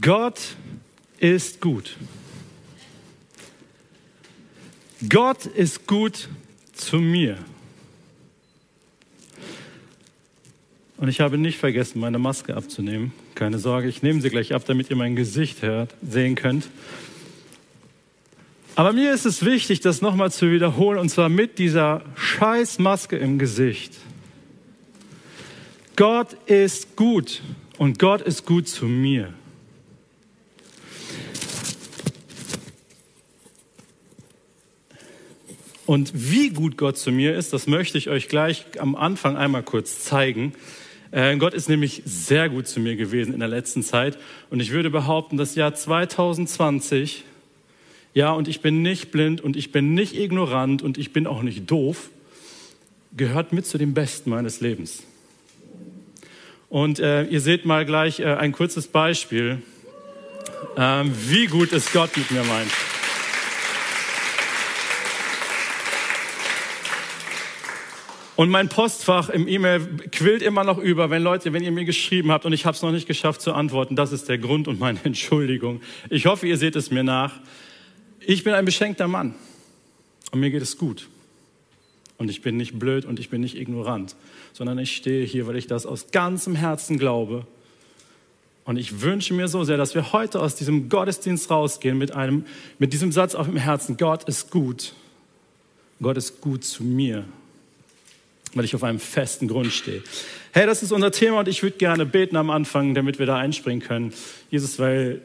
Gott ist gut. Gott ist gut zu mir. Und ich habe nicht vergessen, meine Maske abzunehmen. Keine Sorge, ich nehme sie gleich ab, damit ihr mein Gesicht hört, sehen könnt. Aber mir ist es wichtig, das nochmal zu wiederholen, und zwar mit dieser Scheißmaske im Gesicht. Gott ist gut und Gott ist gut zu mir. Und wie gut Gott zu mir ist, das möchte ich euch gleich am Anfang einmal kurz zeigen. Äh, Gott ist nämlich sehr gut zu mir gewesen in der letzten Zeit. Und ich würde behaupten, das Jahr 2020, ja, und ich bin nicht blind und ich bin nicht ignorant und ich bin auch nicht doof, gehört mit zu dem Besten meines Lebens. Und äh, ihr seht mal gleich äh, ein kurzes Beispiel, äh, wie gut es Gott mit mir meint. Und mein Postfach im E-Mail quillt immer noch über, wenn Leute, wenn ihr mir geschrieben habt und ich habe es noch nicht geschafft zu antworten. Das ist der Grund und meine Entschuldigung. Ich hoffe, ihr seht es mir nach. Ich bin ein beschenkter Mann und mir geht es gut. Und ich bin nicht blöd und ich bin nicht ignorant, sondern ich stehe hier, weil ich das aus ganzem Herzen glaube. Und ich wünsche mir so sehr, dass wir heute aus diesem Gottesdienst rausgehen mit einem, mit diesem Satz auf dem Herzen. Gott ist gut. Gott ist gut zu mir weil ich auf einem festen Grund stehe. Hey, das ist unser Thema und ich würde gerne beten am Anfang, damit wir da einspringen können. Jesus, weil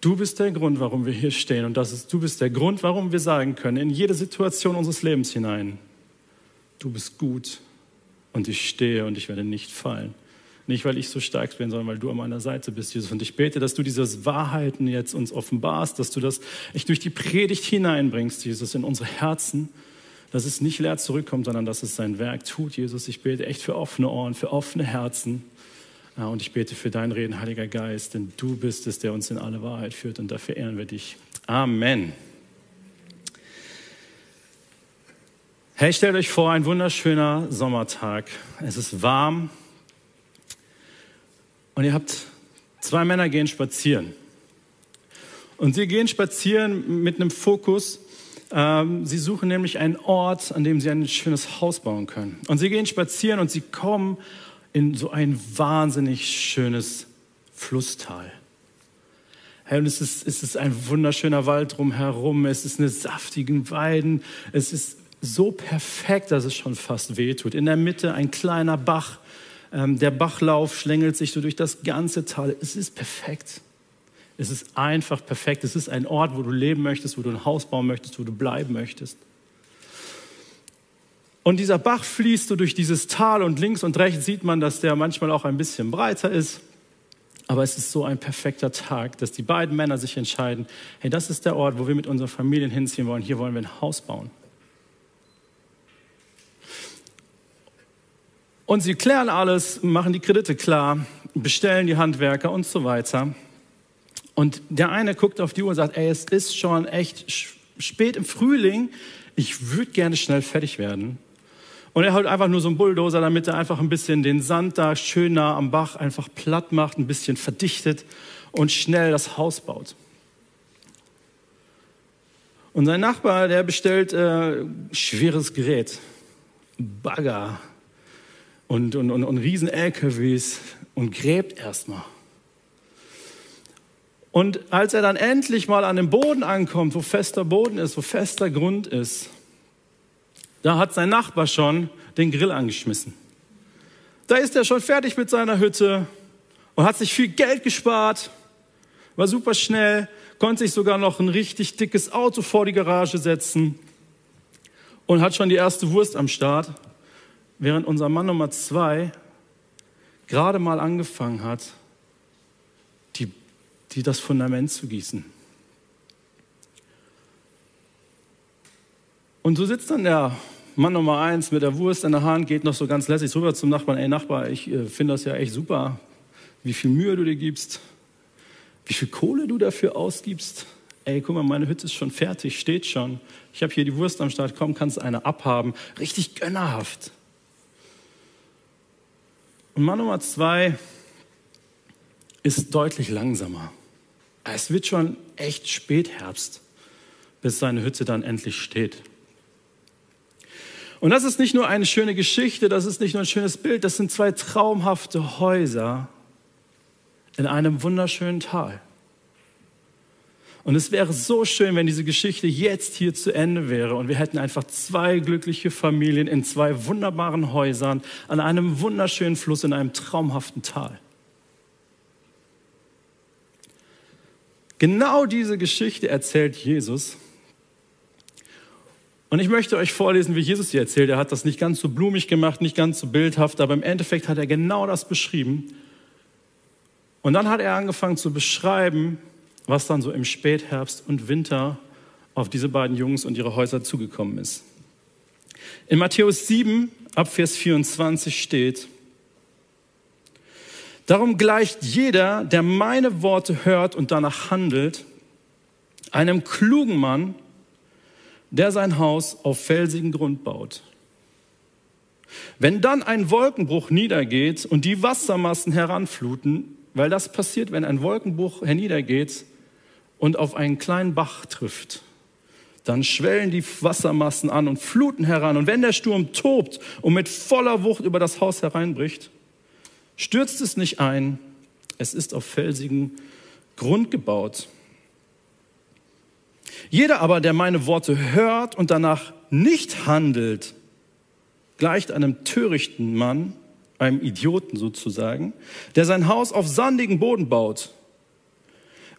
du bist der Grund, warum wir hier stehen und das ist, du bist der Grund, warum wir sagen können, in jede Situation unseres Lebens hinein, du bist gut und ich stehe und ich werde nicht fallen. Nicht, weil ich so stark bin, sondern weil du an meiner Seite bist, Jesus. Und ich bete, dass du diese Wahrheiten jetzt uns offenbarst, dass du das echt durch die Predigt hineinbringst, Jesus, in unsere Herzen dass es nicht leer zurückkommt, sondern dass es sein Werk tut. Jesus, ich bete echt für offene Ohren, für offene Herzen. Und ich bete für dein Reden, Heiliger Geist, denn du bist es, der uns in alle Wahrheit führt und dafür ehren wir dich. Amen. Hey, stellt euch vor, ein wunderschöner Sommertag. Es ist warm und ihr habt zwei Männer gehen spazieren. Und sie gehen spazieren mit einem Fokus ähm, sie suchen nämlich einen Ort, an dem sie ein schönes Haus bauen können. Und sie gehen spazieren und sie kommen in so ein wahnsinnig schönes Flusstal. Hey, und es ist, es ist ein wunderschöner Wald drumherum, es ist eine saftigen Weiden, es ist so perfekt, dass es schon fast wehtut. In der Mitte ein kleiner Bach, ähm, der Bachlauf schlängelt sich so durch das ganze Tal. Es ist perfekt. Es ist einfach perfekt. Es ist ein Ort, wo du leben möchtest, wo du ein Haus bauen möchtest, wo du bleiben möchtest. Und dieser Bach fließt so durch dieses Tal und links und rechts sieht man, dass der manchmal auch ein bisschen breiter ist. Aber es ist so ein perfekter Tag, dass die beiden Männer sich entscheiden, hey, das ist der Ort, wo wir mit unseren Familien hinziehen wollen. Hier wollen wir ein Haus bauen. Und sie klären alles, machen die Kredite klar, bestellen die Handwerker und so weiter. Und der eine guckt auf die Uhr und sagt, ey, es ist schon echt spät im Frühling, ich würde gerne schnell fertig werden. Und er holt einfach nur so einen Bulldozer, damit er einfach ein bisschen den Sand da schön nah am Bach einfach platt macht, ein bisschen verdichtet und schnell das Haus baut. Und sein Nachbar, der bestellt äh, schweres Gerät, Bagger und, und, und, und riesen LKWs und gräbt erstmal. Und als er dann endlich mal an dem Boden ankommt, wo fester Boden ist, wo fester Grund ist, da hat sein Nachbar schon den Grill angeschmissen. Da ist er schon fertig mit seiner Hütte und hat sich viel Geld gespart, war super schnell, konnte sich sogar noch ein richtig dickes Auto vor die Garage setzen und hat schon die erste Wurst am Start, während unser Mann Nummer zwei gerade mal angefangen hat, die das Fundament zu gießen. Und so sitzt dann der Mann Nummer eins mit der Wurst in der Hand, geht noch so ganz lässig rüber zum Nachbarn. Ey Nachbar, ich äh, finde das ja echt super, wie viel Mühe du dir gibst, wie viel Kohle du dafür ausgibst. Ey, guck mal, meine Hütte ist schon fertig, steht schon. Ich habe hier die Wurst am Start, komm, kannst eine abhaben. Richtig gönnerhaft. Und Mann Nummer zwei ist deutlich langsamer. Es wird schon echt Spätherbst, bis seine Hütte dann endlich steht. Und das ist nicht nur eine schöne Geschichte, das ist nicht nur ein schönes Bild, das sind zwei traumhafte Häuser in einem wunderschönen Tal. Und es wäre so schön, wenn diese Geschichte jetzt hier zu Ende wäre und wir hätten einfach zwei glückliche Familien in zwei wunderbaren Häusern an einem wunderschönen Fluss in einem traumhaften Tal. Genau diese Geschichte erzählt Jesus. Und ich möchte euch vorlesen, wie Jesus sie erzählt. Er hat das nicht ganz so blumig gemacht, nicht ganz so bildhaft, aber im Endeffekt hat er genau das beschrieben. Und dann hat er angefangen zu beschreiben, was dann so im Spätherbst und Winter auf diese beiden Jungs und ihre Häuser zugekommen ist. In Matthäus 7 ab Vers 24 steht, Darum gleicht jeder, der meine Worte hört und danach handelt, einem klugen Mann, der sein Haus auf felsigen Grund baut. Wenn dann ein Wolkenbruch niedergeht und die Wassermassen heranfluten, weil das passiert, wenn ein Wolkenbruch herniedergeht und auf einen kleinen Bach trifft, dann schwellen die Wassermassen an und fluten heran. Und wenn der Sturm tobt und mit voller Wucht über das Haus hereinbricht, stürzt es nicht ein, es ist auf felsigen Grund gebaut. Jeder aber, der meine Worte hört und danach nicht handelt, gleicht einem törichten Mann, einem Idioten sozusagen, der sein Haus auf sandigen Boden baut.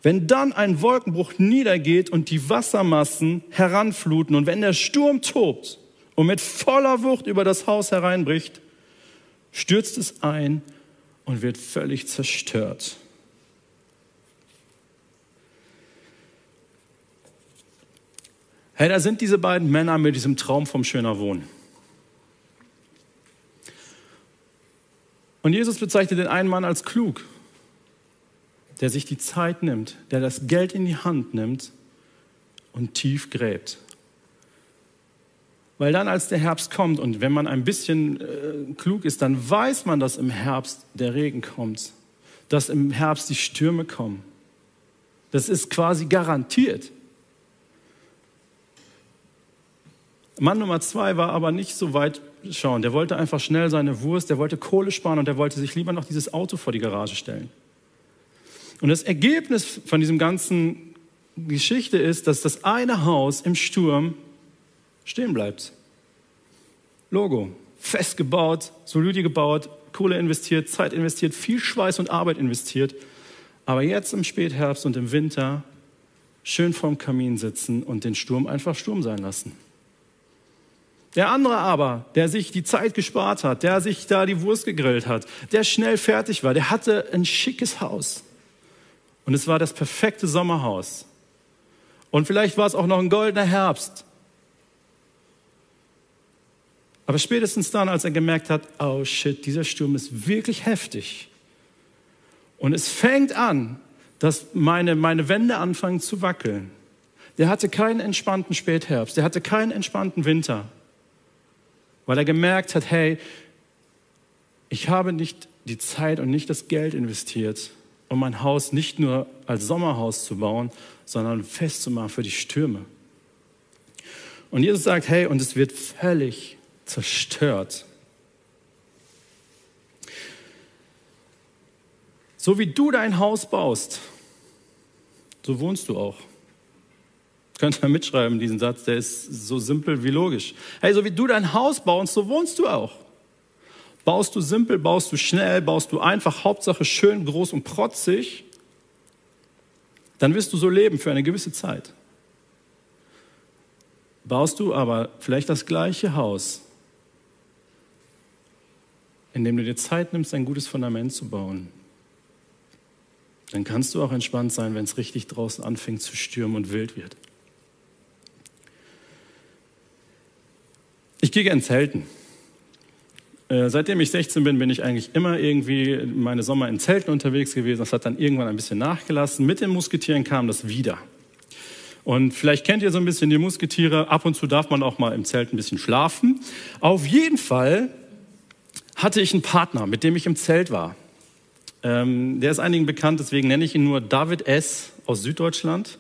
Wenn dann ein Wolkenbruch niedergeht und die Wassermassen heranfluten und wenn der Sturm tobt und mit voller Wucht über das Haus hereinbricht, stürzt es ein und wird völlig zerstört. Hey, da sind diese beiden Männer mit diesem Traum vom schöner Wohnen. Und Jesus bezeichnet den einen Mann als klug, der sich die Zeit nimmt, der das Geld in die Hand nimmt und tief gräbt. Weil dann, als der Herbst kommt und wenn man ein bisschen äh, klug ist, dann weiß man, dass im Herbst der Regen kommt, dass im Herbst die Stürme kommen. Das ist quasi garantiert. Mann Nummer zwei war aber nicht so weit schauen. Der wollte einfach schnell seine Wurst, der wollte Kohle sparen und der wollte sich lieber noch dieses Auto vor die Garage stellen. Und das Ergebnis von diesem ganzen Geschichte ist, dass das eine Haus im Sturm stehen bleibt. Logo, fest gebaut, solide gebaut, Kohle investiert, Zeit investiert, viel Schweiß und Arbeit investiert. Aber jetzt im Spätherbst und im Winter schön vorm Kamin sitzen und den Sturm einfach Sturm sein lassen. Der andere aber, der sich die Zeit gespart hat, der sich da die Wurst gegrillt hat, der schnell fertig war, der hatte ein schickes Haus. Und es war das perfekte Sommerhaus. Und vielleicht war es auch noch ein goldener Herbst. Aber spätestens dann, als er gemerkt hat, oh shit, dieser Sturm ist wirklich heftig. Und es fängt an, dass meine, meine Wände anfangen zu wackeln. Der hatte keinen entspannten Spätherbst, der hatte keinen entspannten Winter, weil er gemerkt hat, hey, ich habe nicht die Zeit und nicht das Geld investiert, um mein Haus nicht nur als Sommerhaus zu bauen, sondern festzumachen für die Stürme. Und Jesus sagt, hey, und es wird völlig zerstört. So wie du dein Haus baust, so wohnst du auch. Könnt ihr mitschreiben, diesen Satz, der ist so simpel wie logisch. Hey, so wie du dein Haus baust, so wohnst du auch. Baust du simpel, baust du schnell, baust du einfach, Hauptsache schön, groß und protzig, dann wirst du so leben für eine gewisse Zeit. Baust du aber vielleicht das gleiche Haus, indem du dir Zeit nimmst, ein gutes Fundament zu bauen, dann kannst du auch entspannt sein, wenn es richtig draußen anfängt zu stürmen und wild wird. Ich gehe gern zelten. Äh, seitdem ich 16 bin, bin ich eigentlich immer irgendwie meine Sommer in Zelten unterwegs gewesen. Das hat dann irgendwann ein bisschen nachgelassen. Mit den Musketieren kam das wieder. Und vielleicht kennt ihr so ein bisschen die Musketiere. Ab und zu darf man auch mal im Zelt ein bisschen schlafen. Auf jeden Fall hatte ich einen Partner, mit dem ich im Zelt war. Ähm, der ist einigen bekannt, deswegen nenne ich ihn nur David S. aus Süddeutschland.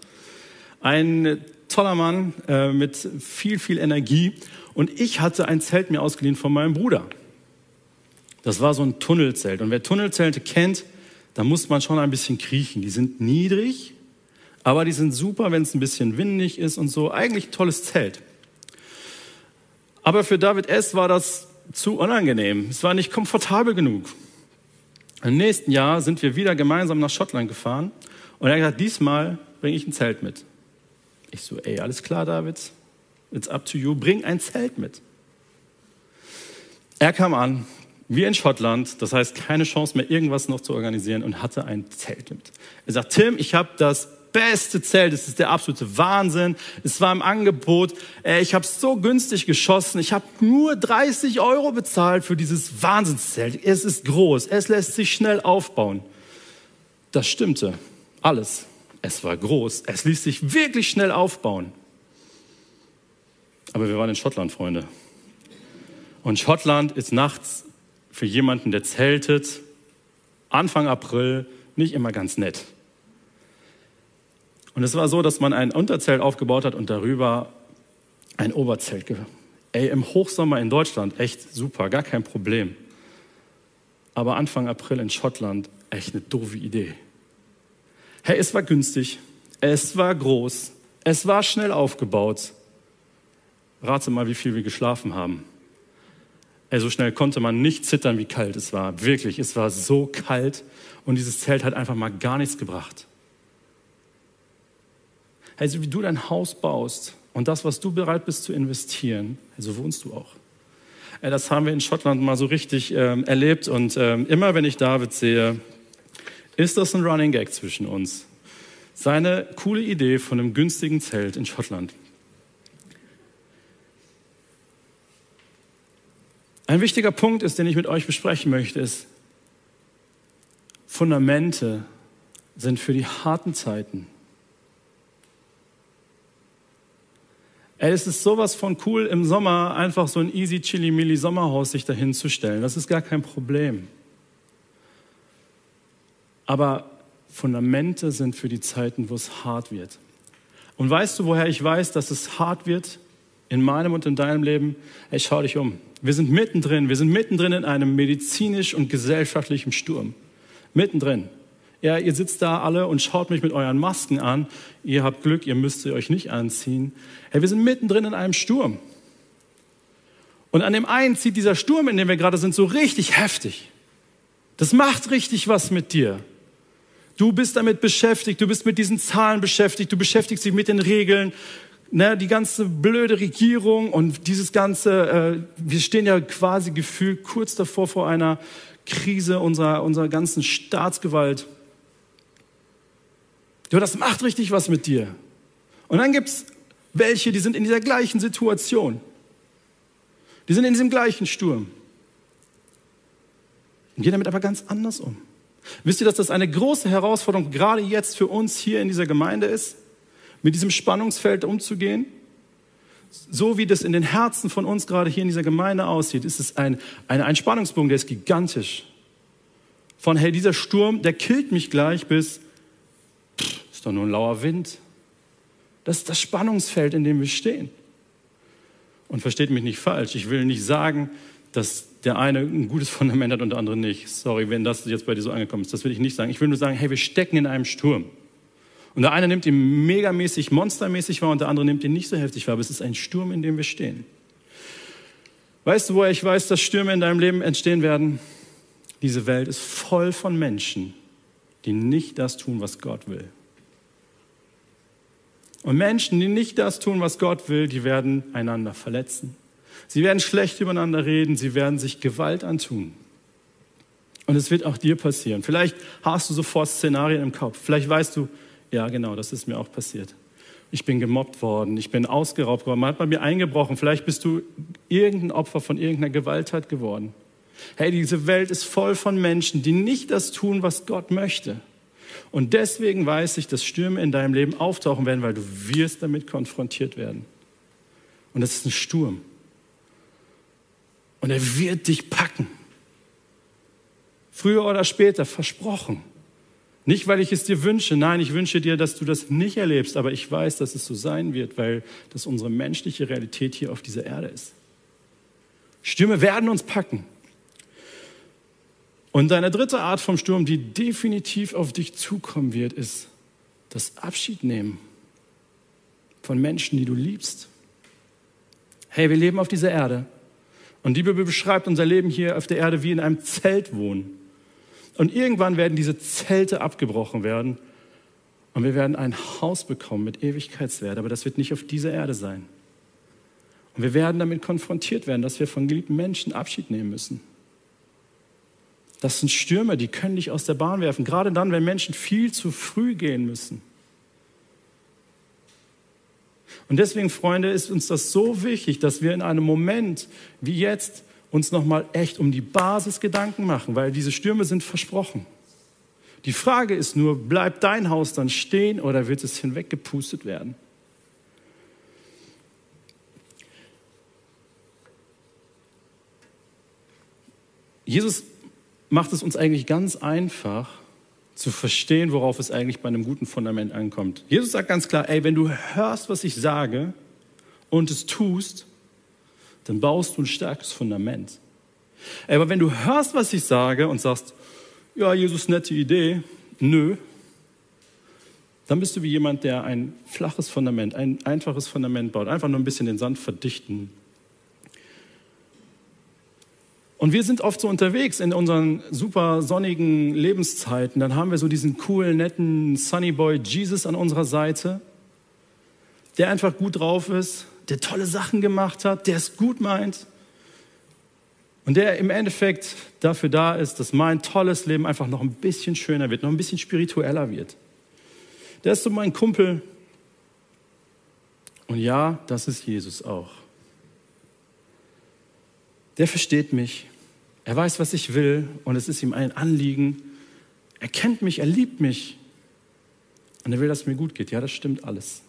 Ein toller Mann äh, mit viel, viel Energie. Und ich hatte ein Zelt mir ausgeliehen von meinem Bruder. Das war so ein Tunnelzelt. Und wer Tunnelzelte kennt, da muss man schon ein bisschen kriechen. Die sind niedrig, aber die sind super, wenn es ein bisschen windig ist und so. Eigentlich ein tolles Zelt. Aber für David S. war das zu unangenehm. Es war nicht komfortabel genug. Im nächsten Jahr sind wir wieder gemeinsam nach Schottland gefahren und er hat gesagt, diesmal bringe ich ein Zelt mit. Ich so, ey, alles klar, David, it's up to you, bring ein Zelt mit. Er kam an, wie in Schottland, das heißt keine Chance mehr, irgendwas noch zu organisieren und hatte ein Zelt mit. Er sagt, Tim, ich habe das beste Zelt, es ist der absolute Wahnsinn. Es war im Angebot. Ich habe so günstig geschossen. Ich habe nur 30 Euro bezahlt für dieses Wahnsinnszelt. Es ist groß, es lässt sich schnell aufbauen. Das stimmte. Alles. Es war groß. Es ließ sich wirklich schnell aufbauen. Aber wir waren in Schottland, Freunde. Und Schottland ist nachts für jemanden, der zeltet, Anfang April nicht immer ganz nett. Und es war so, dass man ein Unterzelt aufgebaut hat und darüber ein Oberzelt. Ey, im Hochsommer in Deutschland echt super, gar kein Problem. Aber Anfang April in Schottland echt eine doofe Idee. Hey, es war günstig, es war groß, es war schnell aufgebaut. Rate mal, wie viel wir geschlafen haben. Ey, so schnell konnte man nicht zittern, wie kalt es war. Wirklich, es war so kalt und dieses Zelt hat einfach mal gar nichts gebracht. Hey, so wie du dein Haus baust und das, was du bereit bist zu investieren, so wohnst du auch. Ey, das haben wir in Schottland mal so richtig ähm, erlebt und ähm, immer wenn ich David sehe, ist das ein Running Gag zwischen uns. Seine coole Idee von einem günstigen Zelt in Schottland. Ein wichtiger Punkt ist, den ich mit euch besprechen möchte, ist, Fundamente sind für die harten Zeiten. Ey, es ist sowas von cool, im Sommer einfach so ein easy, chili, milli Sommerhaus sich dahin zu stellen. Das ist gar kein Problem. Aber Fundamente sind für die Zeiten, wo es hart wird. Und weißt du, woher ich weiß, dass es hart wird in meinem und in deinem Leben? Hey, schau dich um. Wir sind mittendrin. Wir sind mittendrin in einem medizinisch und gesellschaftlichen Sturm. Mittendrin. Ja, ihr sitzt da alle und schaut mich mit euren Masken an. Ihr habt Glück, ihr müsst sie euch nicht anziehen. Hey, wir sind mittendrin in einem Sturm. Und an dem einen zieht dieser Sturm, in dem wir gerade sind, so richtig heftig. Das macht richtig was mit dir. Du bist damit beschäftigt, du bist mit diesen Zahlen beschäftigt, du beschäftigst dich mit den Regeln, ne, die ganze blöde Regierung und dieses ganze, äh, wir stehen ja quasi gefühlt kurz davor vor einer Krise unserer, unserer ganzen Staatsgewalt. Ja, das macht richtig was mit dir. Und dann gibt's welche, die sind in dieser gleichen Situation. Die sind in diesem gleichen Sturm. Und gehen damit aber ganz anders um. Wisst ihr, dass das eine große Herausforderung gerade jetzt für uns hier in dieser Gemeinde ist, mit diesem Spannungsfeld umzugehen? So wie das in den Herzen von uns gerade hier in dieser Gemeinde aussieht, ist es ein, ein, ein Spannungsbogen, der ist gigantisch. Von, hey, dieser Sturm, der killt mich gleich, bis, ist doch nur ein lauer Wind. Das ist das Spannungsfeld, in dem wir stehen. Und versteht mich nicht falsch, ich will nicht sagen, dass der eine ein gutes Fundament hat und der andere nicht. Sorry, wenn das jetzt bei dir so angekommen ist. Das will ich nicht sagen. Ich will nur sagen, hey, wir stecken in einem Sturm. Und der eine nimmt ihn megamäßig, monstermäßig wahr und der andere nimmt ihn nicht so heftig wahr. Aber es ist ein Sturm, in dem wir stehen. Weißt du, woher ich weiß, dass Stürme in deinem Leben entstehen werden? Diese Welt ist voll von Menschen, die nicht das tun, was Gott will. Und Menschen, die nicht das tun, was Gott will, die werden einander verletzen. Sie werden schlecht übereinander reden, sie werden sich Gewalt antun. Und es wird auch dir passieren. Vielleicht hast du sofort Szenarien im Kopf. Vielleicht weißt du, ja genau, das ist mir auch passiert. Ich bin gemobbt worden, ich bin ausgeraubt worden, man hat bei mir eingebrochen. Vielleicht bist du irgendein Opfer von irgendeiner Gewalttat geworden. Hey, diese Welt ist voll von Menschen, die nicht das tun, was Gott möchte. Und deswegen weiß ich, dass Stürme in deinem Leben auftauchen werden, weil du wirst damit konfrontiert werden. Und das ist ein Sturm. Und er wird dich packen. Früher oder später, versprochen. Nicht, weil ich es dir wünsche. Nein, ich wünsche dir, dass du das nicht erlebst. Aber ich weiß, dass es so sein wird, weil das unsere menschliche Realität hier auf dieser Erde ist. Stürme werden uns packen. Und eine dritte Art vom Sturm, die definitiv auf dich zukommen wird, ist das Abschiednehmen von Menschen, die du liebst. Hey, wir leben auf dieser Erde. Und die Bibel beschreibt unser Leben hier auf der Erde wie in einem Zelt wohnen. Und irgendwann werden diese Zelte abgebrochen werden und wir werden ein Haus bekommen mit Ewigkeitswert. Aber das wird nicht auf dieser Erde sein. Und wir werden damit konfrontiert werden, dass wir von geliebten Menschen Abschied nehmen müssen. Das sind Stürme, die können dich aus der Bahn werfen, gerade dann, wenn Menschen viel zu früh gehen müssen. Und deswegen, Freunde, ist uns das so wichtig, dass wir in einem Moment wie jetzt uns nochmal echt um die Basis Gedanken machen, weil diese Stürme sind versprochen. Die Frage ist nur, bleibt dein Haus dann stehen oder wird es hinweggepustet werden? Jesus macht es uns eigentlich ganz einfach zu verstehen, worauf es eigentlich bei einem guten Fundament ankommt. Jesus sagt ganz klar, ey, wenn du hörst, was ich sage und es tust, dann baust du ein starkes Fundament. Ey, aber wenn du hörst, was ich sage und sagst, ja, Jesus, nette Idee, nö, dann bist du wie jemand, der ein flaches Fundament, ein einfaches Fundament baut, einfach nur ein bisschen den Sand verdichten und wir sind oft so unterwegs in unseren super sonnigen Lebenszeiten. Dann haben wir so diesen coolen, netten Sunny Boy Jesus an unserer Seite, der einfach gut drauf ist, der tolle Sachen gemacht hat, der es gut meint und der im Endeffekt dafür da ist, dass mein tolles Leben einfach noch ein bisschen schöner wird, noch ein bisschen spiritueller wird. Der ist so mein Kumpel. Und ja, das ist Jesus auch. Der versteht mich. Er weiß, was ich will und es ist ihm ein Anliegen. Er kennt mich, er liebt mich und er will, dass es mir gut geht. Ja, das stimmt alles.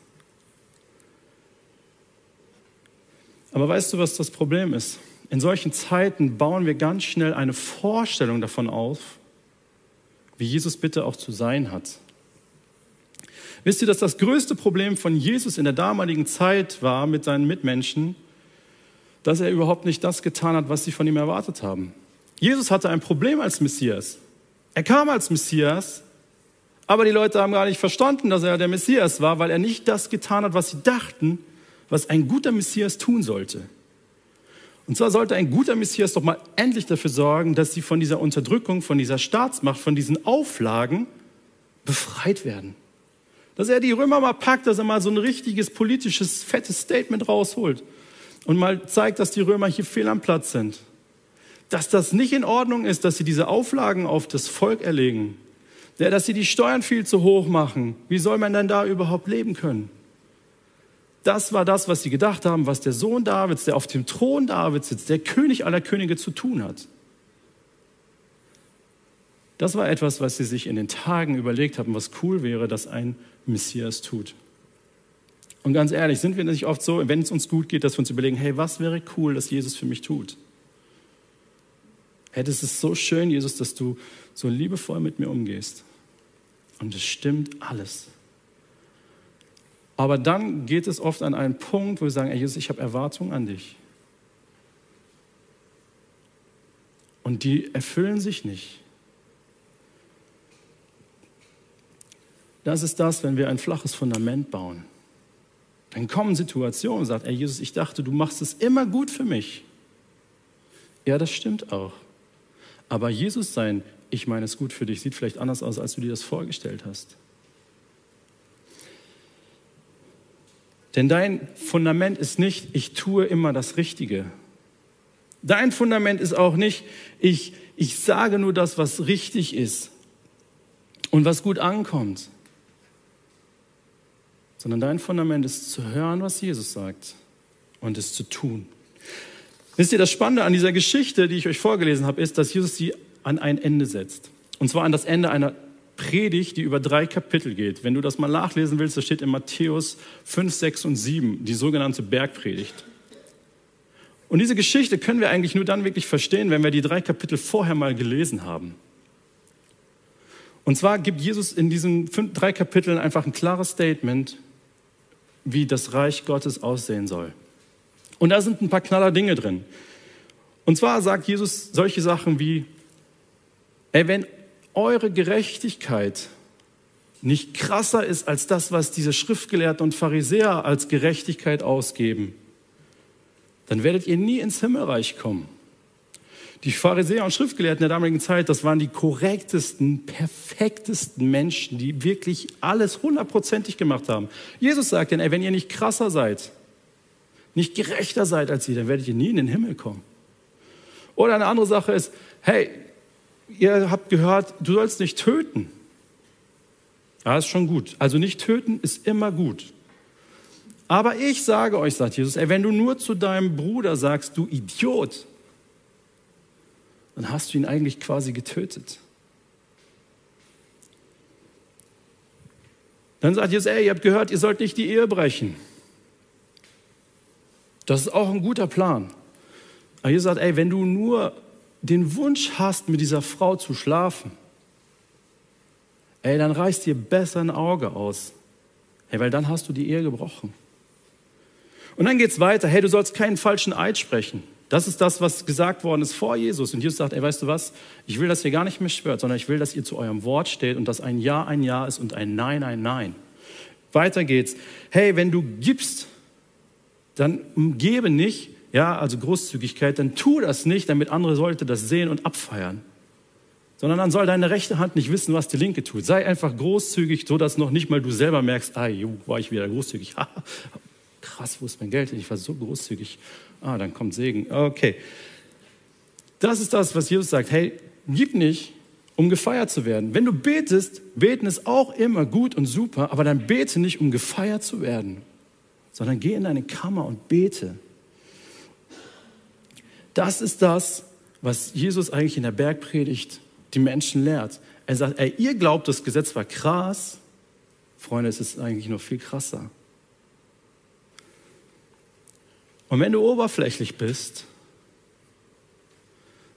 Aber weißt du, was das Problem ist? In solchen Zeiten bauen wir ganz schnell eine Vorstellung davon auf, wie Jesus bitte auch zu sein hat. Wisst ihr, dass das größte Problem von Jesus in der damaligen Zeit war mit seinen Mitmenschen, dass er überhaupt nicht das getan hat, was sie von ihm erwartet haben. Jesus hatte ein Problem als Messias. Er kam als Messias, aber die Leute haben gar nicht verstanden, dass er der Messias war, weil er nicht das getan hat, was sie dachten, was ein guter Messias tun sollte. Und zwar sollte ein guter Messias doch mal endlich dafür sorgen, dass sie von dieser Unterdrückung, von dieser Staatsmacht, von diesen Auflagen befreit werden. Dass er die Römer mal packt, dass er mal so ein richtiges politisches, fettes Statement rausholt und mal zeigt, dass die Römer hier fehl am Platz sind. Dass das nicht in Ordnung ist, dass sie diese Auflagen auf das Volk erlegen. Dass sie die Steuern viel zu hoch machen. Wie soll man denn da überhaupt leben können? Das war das, was sie gedacht haben, was der Sohn Davids, der auf dem Thron Davids sitzt, der König aller Könige zu tun hat. Das war etwas, was sie sich in den Tagen überlegt haben, was cool wäre, dass ein Messias tut. Und ganz ehrlich, sind wir nicht oft so, wenn es uns gut geht, dass wir uns überlegen, hey, was wäre cool, dass Jesus für mich tut? Hey, das ist so schön, Jesus, dass du so liebevoll mit mir umgehst. Und es stimmt alles. Aber dann geht es oft an einen Punkt, wo wir sagen, hey, Jesus, ich habe Erwartungen an dich. Und die erfüllen sich nicht. Das ist das, wenn wir ein flaches Fundament bauen. Dann kommen Situationen und sagt, ey Jesus, ich dachte, du machst es immer gut für mich. Ja, das stimmt auch. Aber Jesus sein, ich meine es gut für dich, sieht vielleicht anders aus, als du dir das vorgestellt hast. Denn dein Fundament ist nicht, ich tue immer das Richtige. Dein Fundament ist auch nicht, ich, ich sage nur das, was richtig ist und was gut ankommt sondern dein Fundament ist zu hören, was Jesus sagt und es zu tun. Wisst ihr, das Spannende an dieser Geschichte, die ich euch vorgelesen habe, ist, dass Jesus sie an ein Ende setzt. Und zwar an das Ende einer Predigt, die über drei Kapitel geht. Wenn du das mal nachlesen willst, das steht in Matthäus 5, 6 und 7, die sogenannte Bergpredigt. Und diese Geschichte können wir eigentlich nur dann wirklich verstehen, wenn wir die drei Kapitel vorher mal gelesen haben. Und zwar gibt Jesus in diesen fünf, drei Kapiteln einfach ein klares Statement, wie das Reich Gottes aussehen soll. Und da sind ein paar knaller Dinge drin. Und zwar sagt Jesus solche Sachen wie, ey, wenn eure Gerechtigkeit nicht krasser ist als das, was diese Schriftgelehrten und Pharisäer als Gerechtigkeit ausgeben, dann werdet ihr nie ins Himmelreich kommen. Die Pharisäer und Schriftgelehrten der damaligen Zeit, das waren die korrektesten, perfektesten Menschen, die wirklich alles hundertprozentig gemacht haben. Jesus sagt denn, ey, wenn ihr nicht krasser seid, nicht gerechter seid als sie, dann werdet ihr nie in den Himmel kommen. Oder eine andere Sache ist, hey, ihr habt gehört, du sollst nicht töten. Ja, ist schon gut. Also nicht töten ist immer gut. Aber ich sage euch, sagt Jesus, ey, wenn du nur zu deinem Bruder sagst, du Idiot, dann hast du ihn eigentlich quasi getötet. Dann sagt Jesus, ey, ihr habt gehört, ihr sollt nicht die Ehe brechen. Das ist auch ein guter Plan. Aber Jesus sagt, ey, wenn du nur den Wunsch hast, mit dieser Frau zu schlafen, ey, dann reißt dir besser ein Auge aus. Hey, weil dann hast du die Ehe gebrochen. Und dann geht es weiter. Hey, du sollst keinen falschen Eid sprechen. Das ist das, was gesagt worden ist vor Jesus. Und Jesus sagt, ey, weißt du was? Ich will, dass ihr gar nicht mehr schwört, sondern ich will, dass ihr zu eurem Wort steht und dass ein Ja ein Ja ist und ein Nein ein Nein. Weiter geht's. Hey, wenn du gibst, dann gebe nicht, ja, also Großzügigkeit, dann tu das nicht, damit andere Leute das sehen und abfeiern. Sondern dann soll deine rechte Hand nicht wissen, was die linke tut. Sei einfach großzügig, so dass noch nicht mal du selber merkst, ah, ju, war ich wieder großzügig. Krass, wo ist mein Geld? Ich war so großzügig. Ah, dann kommt Segen. Okay. Das ist das, was Jesus sagt. Hey, gib nicht, um gefeiert zu werden. Wenn du betest, beten ist auch immer gut und super, aber dann bete nicht, um gefeiert zu werden, sondern geh in deine Kammer und bete. Das ist das, was Jesus eigentlich in der Bergpredigt die Menschen lehrt. Er sagt, ey, ihr glaubt, das Gesetz war krass. Freunde, es ist eigentlich noch viel krasser. Und wenn du oberflächlich bist,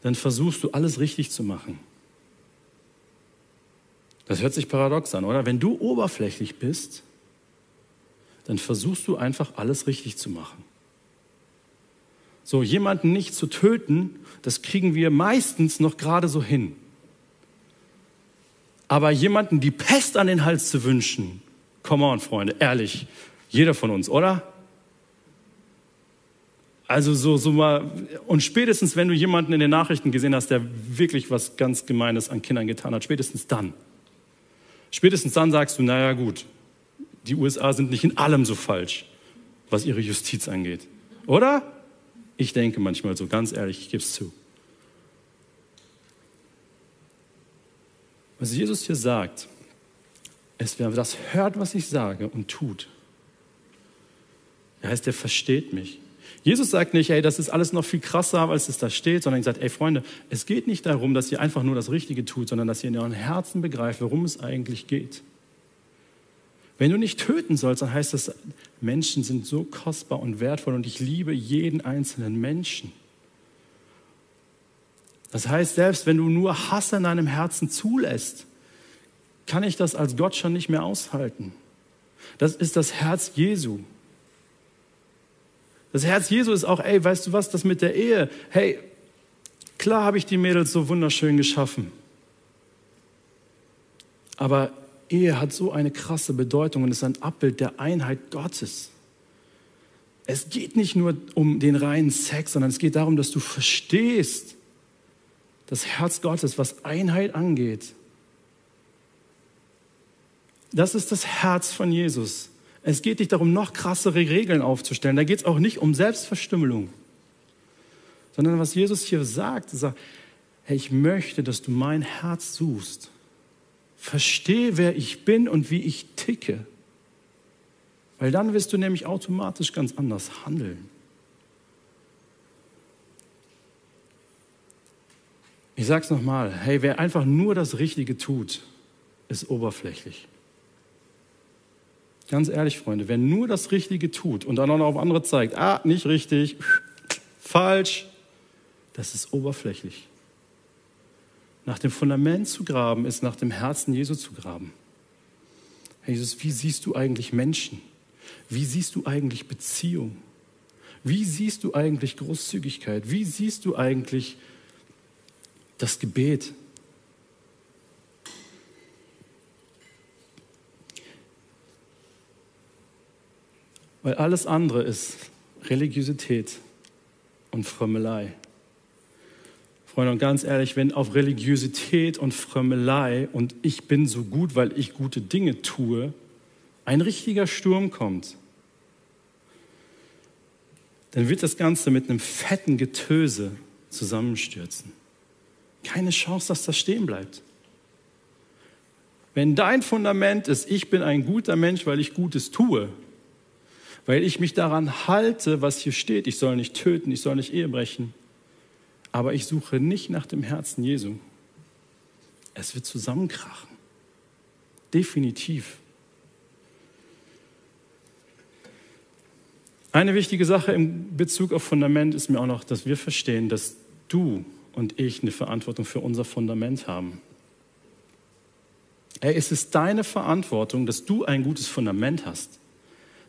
dann versuchst du alles richtig zu machen. Das hört sich paradox an, oder? Wenn du oberflächlich bist, dann versuchst du einfach alles richtig zu machen. So, jemanden nicht zu töten, das kriegen wir meistens noch gerade so hin. Aber jemanden die Pest an den Hals zu wünschen, come on, Freunde, ehrlich, jeder von uns, oder? Also so, so mal, und spätestens, wenn du jemanden in den Nachrichten gesehen hast, der wirklich was ganz Gemeines an Kindern getan hat, spätestens dann. Spätestens dann sagst du, naja gut, die USA sind nicht in allem so falsch, was ihre Justiz angeht. Oder? Ich denke manchmal so, ganz ehrlich, ich gebe es zu. Was Jesus hier sagt, ist, wer das hört, was ich sage und tut, er heißt, er versteht mich. Jesus sagt nicht, ey, das ist alles noch viel krasser, als es da steht, sondern er sagt, ey Freunde, es geht nicht darum, dass ihr einfach nur das Richtige tut, sondern dass ihr in euren Herzen begreift, worum es eigentlich geht. Wenn du nicht töten sollst, dann heißt das, Menschen sind so kostbar und wertvoll und ich liebe jeden einzelnen Menschen. Das heißt, selbst wenn du nur Hass in deinem Herzen zulässt, kann ich das als Gott schon nicht mehr aushalten. Das ist das Herz Jesu. Das Herz Jesu ist auch, ey, weißt du was, das mit der Ehe, hey, klar habe ich die Mädels so wunderschön geschaffen. Aber Ehe hat so eine krasse Bedeutung und ist ein Abbild der Einheit Gottes. Es geht nicht nur um den reinen Sex, sondern es geht darum, dass du verstehst, das Herz Gottes, was Einheit angeht. Das ist das Herz von Jesus. Es geht nicht darum, noch krassere Regeln aufzustellen. Da geht es auch nicht um Selbstverstümmelung, sondern was Jesus hier sagt, sagt, hey, ich möchte, dass du mein Herz suchst Verstehe, wer ich bin und wie ich ticke. Weil dann wirst du nämlich automatisch ganz anders handeln. Ich sage es nochmal, hey, wer einfach nur das Richtige tut, ist oberflächlich. Ganz ehrlich, Freunde, wer nur das Richtige tut und dann auch noch auf andere zeigt, ah, nicht richtig, falsch, das ist oberflächlich. Nach dem Fundament zu graben, ist nach dem Herzen Jesu zu graben. Herr Jesus, wie siehst du eigentlich Menschen? Wie siehst du eigentlich Beziehung? Wie siehst du eigentlich Großzügigkeit? Wie siehst du eigentlich das Gebet? Weil alles andere ist Religiosität und Frömmelei. Freunde, und ganz ehrlich, wenn auf Religiosität und Frömmelei und ich bin so gut, weil ich gute Dinge tue, ein richtiger Sturm kommt, dann wird das Ganze mit einem fetten Getöse zusammenstürzen. Keine Chance, dass das stehen bleibt. Wenn dein Fundament ist, ich bin ein guter Mensch, weil ich Gutes tue, weil ich mich daran halte, was hier steht, ich soll nicht töten, ich soll nicht Ehe brechen, aber ich suche nicht nach dem Herzen Jesu. Es wird zusammenkrachen. Definitiv. Eine wichtige Sache im Bezug auf Fundament ist mir auch noch, dass wir verstehen, dass du und ich eine Verantwortung für unser Fundament haben. Ey, es ist deine Verantwortung, dass du ein gutes Fundament hast.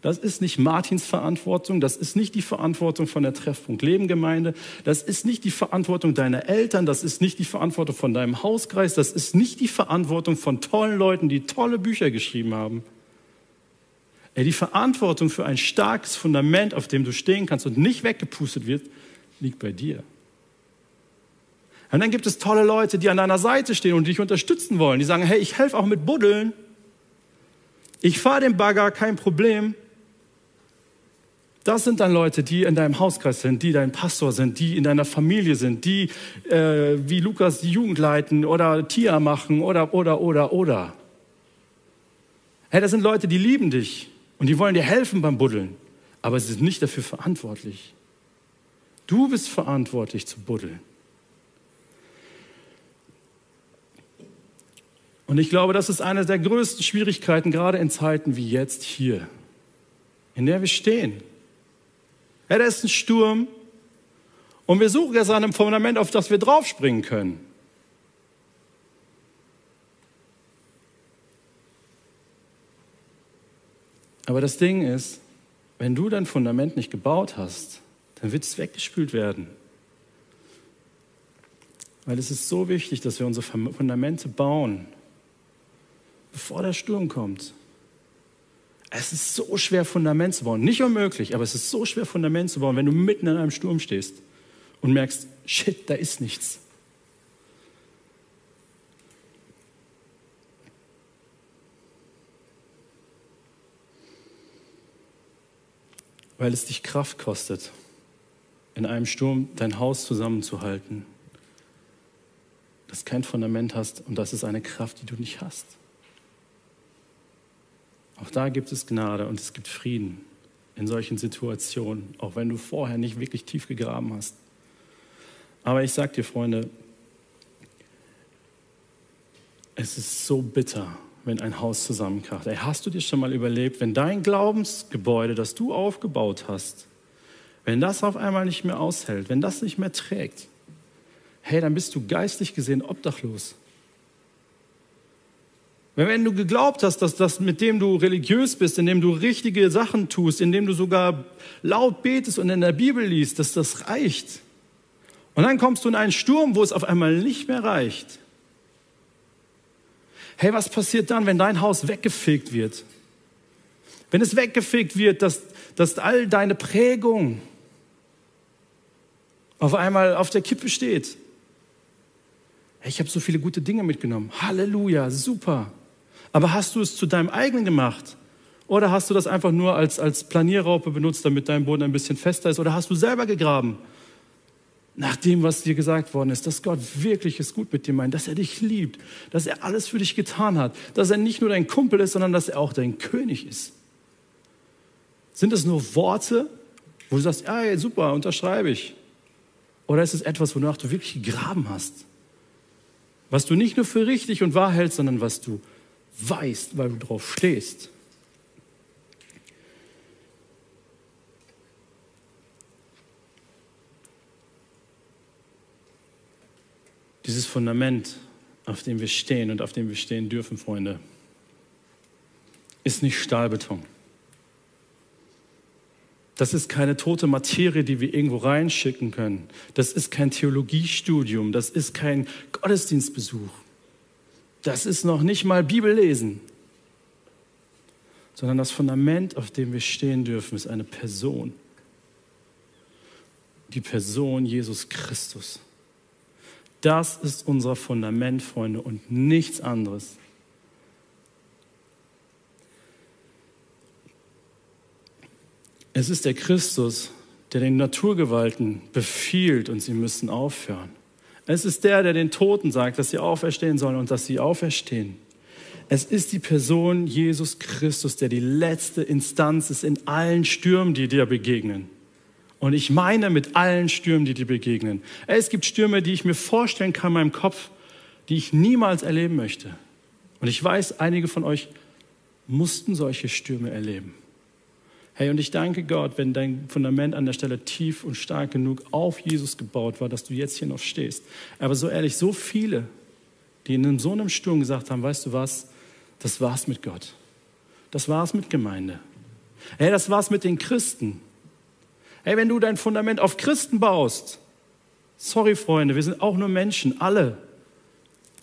Das ist nicht Martins Verantwortung, das ist nicht die Verantwortung von der Treffpunkt Leben Gemeinde, das ist nicht die Verantwortung deiner Eltern, das ist nicht die Verantwortung von deinem Hauskreis, das ist nicht die Verantwortung von tollen Leuten, die tolle Bücher geschrieben haben. Ey, die Verantwortung für ein starkes Fundament, auf dem du stehen kannst und nicht weggepustet wird, liegt bei dir. Und dann gibt es tolle Leute, die an deiner Seite stehen und dich unterstützen wollen. Die sagen, hey, ich helfe auch mit Buddeln. Ich fahre den Bagger, kein Problem. Das sind dann Leute, die in deinem Hauskreis sind, die dein Pastor sind, die in deiner Familie sind, die äh, wie Lukas die Jugend leiten oder Tia machen oder, oder, oder, oder. Hey, das sind Leute, die lieben dich und die wollen dir helfen beim Buddeln, aber sie sind nicht dafür verantwortlich. Du bist verantwortlich zu buddeln. Und ich glaube, das ist eine der größten Schwierigkeiten, gerade in Zeiten wie jetzt hier, in der wir stehen. Ja, da ist ein Sturm und wir suchen jetzt an einem Fundament, auf das wir draufspringen können. Aber das Ding ist, wenn du dein Fundament nicht gebaut hast, dann wird es weggespült werden. Weil es ist so wichtig, dass wir unsere Fundamente bauen, bevor der Sturm kommt. Es ist so schwer, Fundament zu bauen. Nicht unmöglich, aber es ist so schwer, Fundament zu bauen, wenn du mitten in einem Sturm stehst und merkst, shit, da ist nichts. Weil es dich Kraft kostet, in einem Sturm dein Haus zusammenzuhalten, das kein Fundament hast und das ist eine Kraft, die du nicht hast. Auch da gibt es Gnade und es gibt Frieden in solchen Situationen, auch wenn du vorher nicht wirklich tief gegraben hast. Aber ich sage dir, Freunde, es ist so bitter, wenn ein Haus zusammenkracht. Ey, hast du dir schon mal überlebt, wenn dein Glaubensgebäude, das du aufgebaut hast, wenn das auf einmal nicht mehr aushält, wenn das nicht mehr trägt, hey, dann bist du geistlich gesehen obdachlos. Wenn du geglaubt hast, dass das, mit dem du religiös bist, indem du richtige Sachen tust, indem du sogar laut betest und in der Bibel liest, dass das reicht. Und dann kommst du in einen Sturm, wo es auf einmal nicht mehr reicht. Hey, was passiert dann, wenn dein Haus weggefegt wird? Wenn es weggefegt wird, dass, dass all deine Prägung auf einmal auf der Kippe steht. Ich habe so viele gute Dinge mitgenommen. Halleluja, super. Aber hast du es zu deinem eigenen gemacht? Oder hast du das einfach nur als, als Planierraupe benutzt, damit dein Boden ein bisschen fester ist? Oder hast du selber gegraben? Nach dem, was dir gesagt worden ist, dass Gott wirklich es gut mit dir meint, dass er dich liebt, dass er alles für dich getan hat, dass er nicht nur dein Kumpel ist, sondern dass er auch dein König ist. Sind es nur Worte, wo du sagst, ja, super, unterschreibe ich? Oder ist es etwas, wonach du wirklich gegraben hast? Was du nicht nur für richtig und wahr hältst, sondern was du weißt, weil du drauf stehst. Dieses Fundament, auf dem wir stehen und auf dem wir stehen dürfen, Freunde, ist nicht Stahlbeton. Das ist keine tote Materie, die wir irgendwo reinschicken können. Das ist kein Theologiestudium. Das ist kein Gottesdienstbesuch. Das ist noch nicht mal Bibellesen. Sondern das Fundament, auf dem wir stehen dürfen, ist eine Person. Die Person Jesus Christus. Das ist unser Fundament, Freunde, und nichts anderes. Es ist der Christus, der den Naturgewalten befiehlt und sie müssen aufhören. Es ist der, der den Toten sagt, dass sie auferstehen sollen und dass sie auferstehen. Es ist die Person Jesus Christus, der die letzte Instanz ist in allen Stürmen, die dir begegnen. Und ich meine mit allen Stürmen, die dir begegnen. Es gibt Stürme, die ich mir vorstellen kann in meinem Kopf, die ich niemals erleben möchte. Und ich weiß, einige von euch mussten solche Stürme erleben. Hey, und ich danke Gott, wenn dein Fundament an der Stelle tief und stark genug auf Jesus gebaut war, dass du jetzt hier noch stehst. Aber so ehrlich, so viele, die in so einem Sturm gesagt haben, weißt du was, das war's mit Gott. Das war's mit Gemeinde. Hey, das war's mit den Christen. Hey, wenn du dein Fundament auf Christen baust, sorry Freunde, wir sind auch nur Menschen, alle.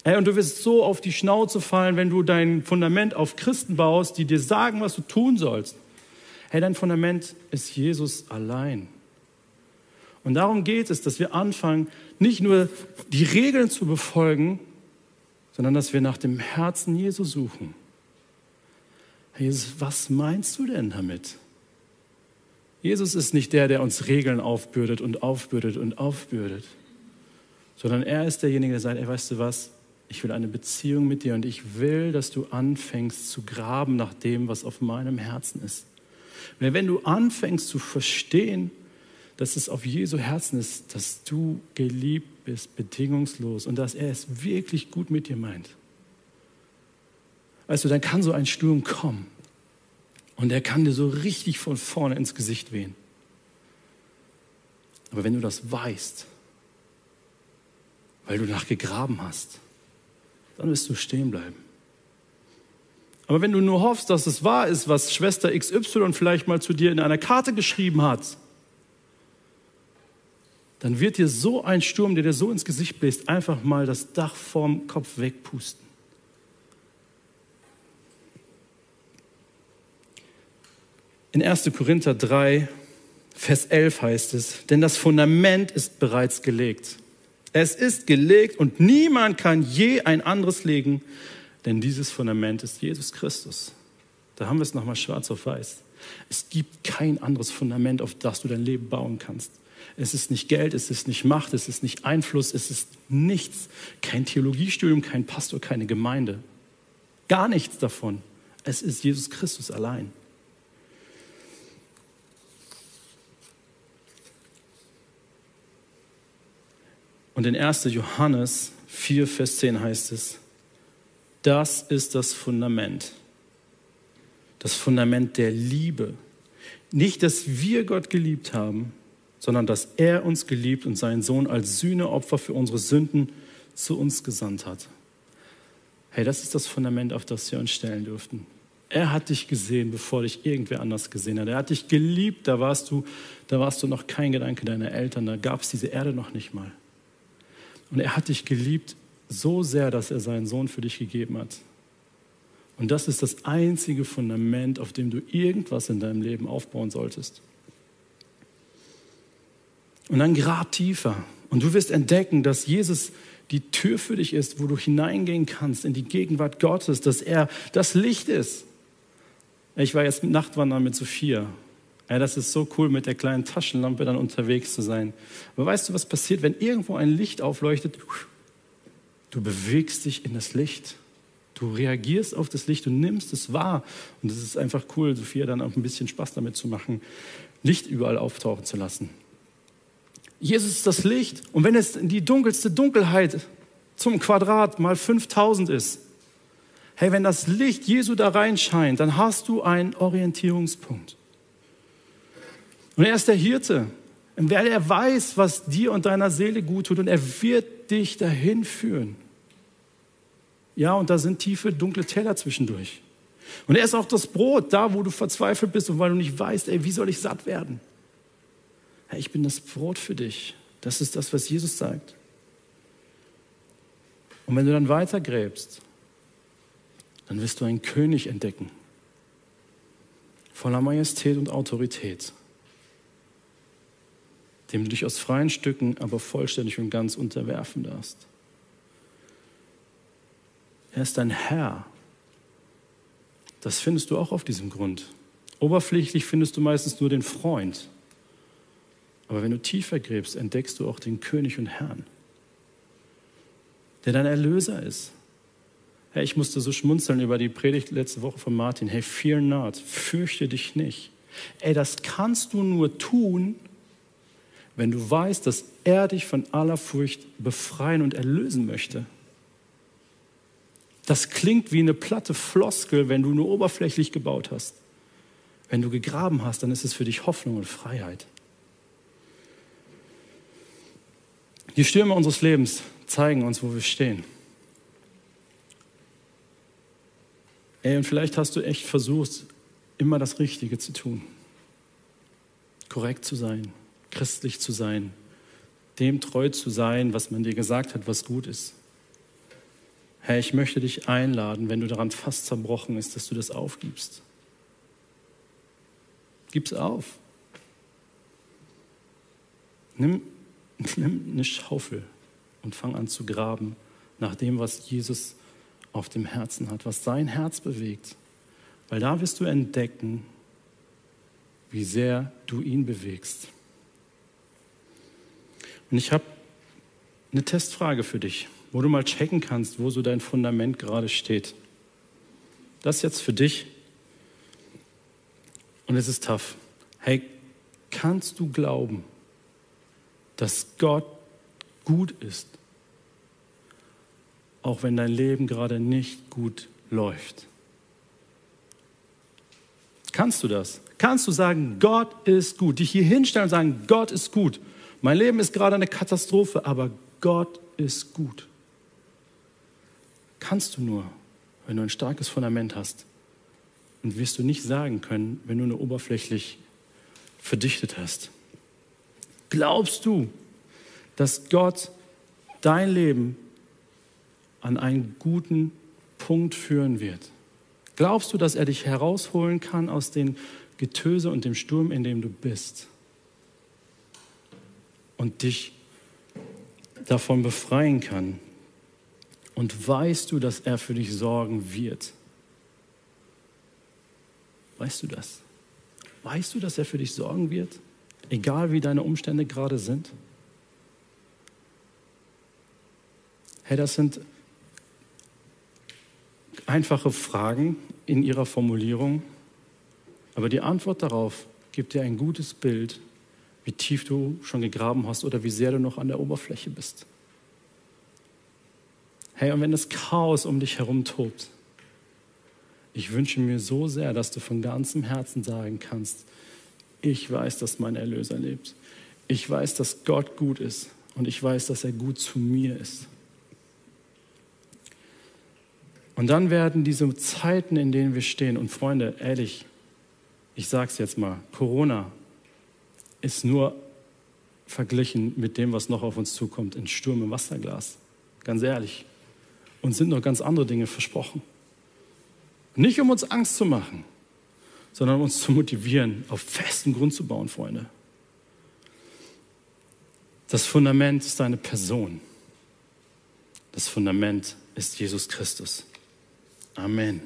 Hey, und du wirst so auf die Schnauze fallen, wenn du dein Fundament auf Christen baust, die dir sagen, was du tun sollst. Hey, dein Fundament ist Jesus allein. Und darum geht es, dass wir anfangen, nicht nur die Regeln zu befolgen, sondern dass wir nach dem Herzen Jesu suchen. Hey, Jesus, was meinst du denn damit? Jesus ist nicht der, der uns Regeln aufbürdet und aufbürdet und aufbürdet, sondern er ist derjenige, der sagt, ey, weißt du was, ich will eine Beziehung mit dir und ich will, dass du anfängst zu graben nach dem, was auf meinem Herzen ist. Wenn du anfängst zu verstehen, dass es auf Jesu Herzen ist, dass du geliebt bist, bedingungslos und dass er es wirklich gut mit dir meint. Weißt du, dann kann so ein Sturm kommen und er kann dir so richtig von vorne ins Gesicht wehen. Aber wenn du das weißt, weil du nachgegraben hast, dann wirst du stehen bleiben. Aber wenn du nur hoffst, dass es wahr ist, was Schwester XY vielleicht mal zu dir in einer Karte geschrieben hat, dann wird dir so ein Sturm, der dir so ins Gesicht bläst, einfach mal das Dach vorm Kopf wegpusten. In 1. Korinther 3, Vers 11 heißt es, denn das Fundament ist bereits gelegt. Es ist gelegt und niemand kann je ein anderes legen, denn dieses Fundament ist Jesus Christus. Da haben wir es nochmal schwarz auf weiß. Es gibt kein anderes Fundament, auf das du dein Leben bauen kannst. Es ist nicht Geld, es ist nicht Macht, es ist nicht Einfluss, es ist nichts. Kein Theologiestudium, kein Pastor, keine Gemeinde. Gar nichts davon. Es ist Jesus Christus allein. Und in 1. Johannes 4, Vers 10 heißt es, das ist das Fundament. Das Fundament der Liebe. Nicht, dass wir Gott geliebt haben, sondern dass er uns geliebt und seinen Sohn als Sühneopfer für unsere Sünden zu uns gesandt hat. Hey, das ist das Fundament, auf das wir uns stellen dürften. Er hat dich gesehen, bevor dich irgendwer anders gesehen hat. Er hat dich geliebt, da warst du, da warst du noch kein Gedanke deiner Eltern, da gab es diese Erde noch nicht mal. Und er hat dich geliebt so sehr, dass er seinen Sohn für dich gegeben hat. Und das ist das einzige Fundament, auf dem du irgendwas in deinem Leben aufbauen solltest. Und dann grab tiefer. Und du wirst entdecken, dass Jesus die Tür für dich ist, wo du hineingehen kannst in die Gegenwart Gottes, dass er das Licht ist. Ich war jetzt Nachtwandern mit Sophia. Ja, das ist so cool, mit der kleinen Taschenlampe dann unterwegs zu sein. Aber weißt du, was passiert, wenn irgendwo ein Licht aufleuchtet? Du bewegst dich in das Licht. Du reagierst auf das Licht und nimmst es wahr. Und es ist einfach cool, Sophia dann auch ein bisschen Spaß damit zu machen, Licht überall auftauchen zu lassen. Jesus ist das Licht. Und wenn es die dunkelste Dunkelheit zum Quadrat mal 5000 ist, hey, wenn das Licht Jesu da reinscheint, dann hast du einen Orientierungspunkt. Und er ist der Hirte. Werde er weiß, was dir und deiner Seele gut tut und er wird dich dahin führen. Ja, und da sind tiefe, dunkle Teller zwischendurch. Und er ist auch das Brot, da wo du verzweifelt bist und weil du nicht weißt, ey, wie soll ich satt werden? Hey, ich bin das Brot für dich. Das ist das, was Jesus sagt. Und wenn du dann weitergräbst, dann wirst du einen König entdecken, voller Majestät und Autorität, dem du dich aus freien Stücken aber vollständig und ganz unterwerfen darfst. Er ist dein Herr. Das findest du auch auf diesem Grund. Oberflächlich findest du meistens nur den Freund. Aber wenn du tiefer gräbst, entdeckst du auch den König und Herrn, der dein Erlöser ist. Hey, ich musste so schmunzeln über die Predigt letzte Woche von Martin. Hey, fear not, fürchte dich nicht. Ey, das kannst du nur tun, wenn du weißt, dass er dich von aller Furcht befreien und erlösen möchte. Das klingt wie eine platte Floskel, wenn du nur oberflächlich gebaut hast. Wenn du gegraben hast, dann ist es für dich Hoffnung und Freiheit. Die Stürme unseres Lebens zeigen uns, wo wir stehen. Ey, und vielleicht hast du echt versucht, immer das Richtige zu tun. Korrekt zu sein, christlich zu sein, dem treu zu sein, was man dir gesagt hat, was gut ist. Herr, ich möchte dich einladen, wenn du daran fast zerbrochen ist, dass du das aufgibst. Gib's auf. Nimm, nimm eine Schaufel und fang an zu graben nach dem, was Jesus auf dem Herzen hat, was sein Herz bewegt. Weil da wirst du entdecken, wie sehr du ihn bewegst. Und ich habe eine Testfrage für dich wo du mal checken kannst, wo so dein Fundament gerade steht. Das jetzt für dich. Und es ist tough. Hey, kannst du glauben, dass Gott gut ist, auch wenn dein Leben gerade nicht gut läuft? Kannst du das? Kannst du sagen, Gott ist gut? Dich hier hinstellen und sagen, Gott ist gut. Mein Leben ist gerade eine Katastrophe, aber Gott ist gut kannst du nur, wenn du ein starkes Fundament hast. Und wirst du nicht sagen können, wenn du nur oberflächlich verdichtet hast. Glaubst du, dass Gott dein Leben an einen guten Punkt führen wird? Glaubst du, dass er dich herausholen kann aus dem Getöse und dem Sturm, in dem du bist? Und dich davon befreien kann, und weißt du, dass er für dich sorgen wird? Weißt du das? Weißt du, dass er für dich sorgen wird? Egal wie deine Umstände gerade sind? Hey, das sind einfache Fragen in ihrer Formulierung, aber die Antwort darauf gibt dir ein gutes Bild, wie tief du schon gegraben hast oder wie sehr du noch an der Oberfläche bist. Hey, und wenn das Chaos um dich herum tobt, ich wünsche mir so sehr, dass du von ganzem Herzen sagen kannst, ich weiß, dass mein Erlöser lebt. Ich weiß, dass Gott gut ist und ich weiß, dass er gut zu mir ist. Und dann werden diese Zeiten, in denen wir stehen, und Freunde, ehrlich, ich sage es jetzt mal, Corona ist nur verglichen mit dem, was noch auf uns zukommt, in Sturm im Wasserglas. Ganz ehrlich. Und sind noch ganz andere Dinge versprochen. Nicht um uns Angst zu machen, sondern um uns zu motivieren, auf festen Grund zu bauen, Freunde. Das Fundament ist deine Person. Das Fundament ist Jesus Christus. Amen.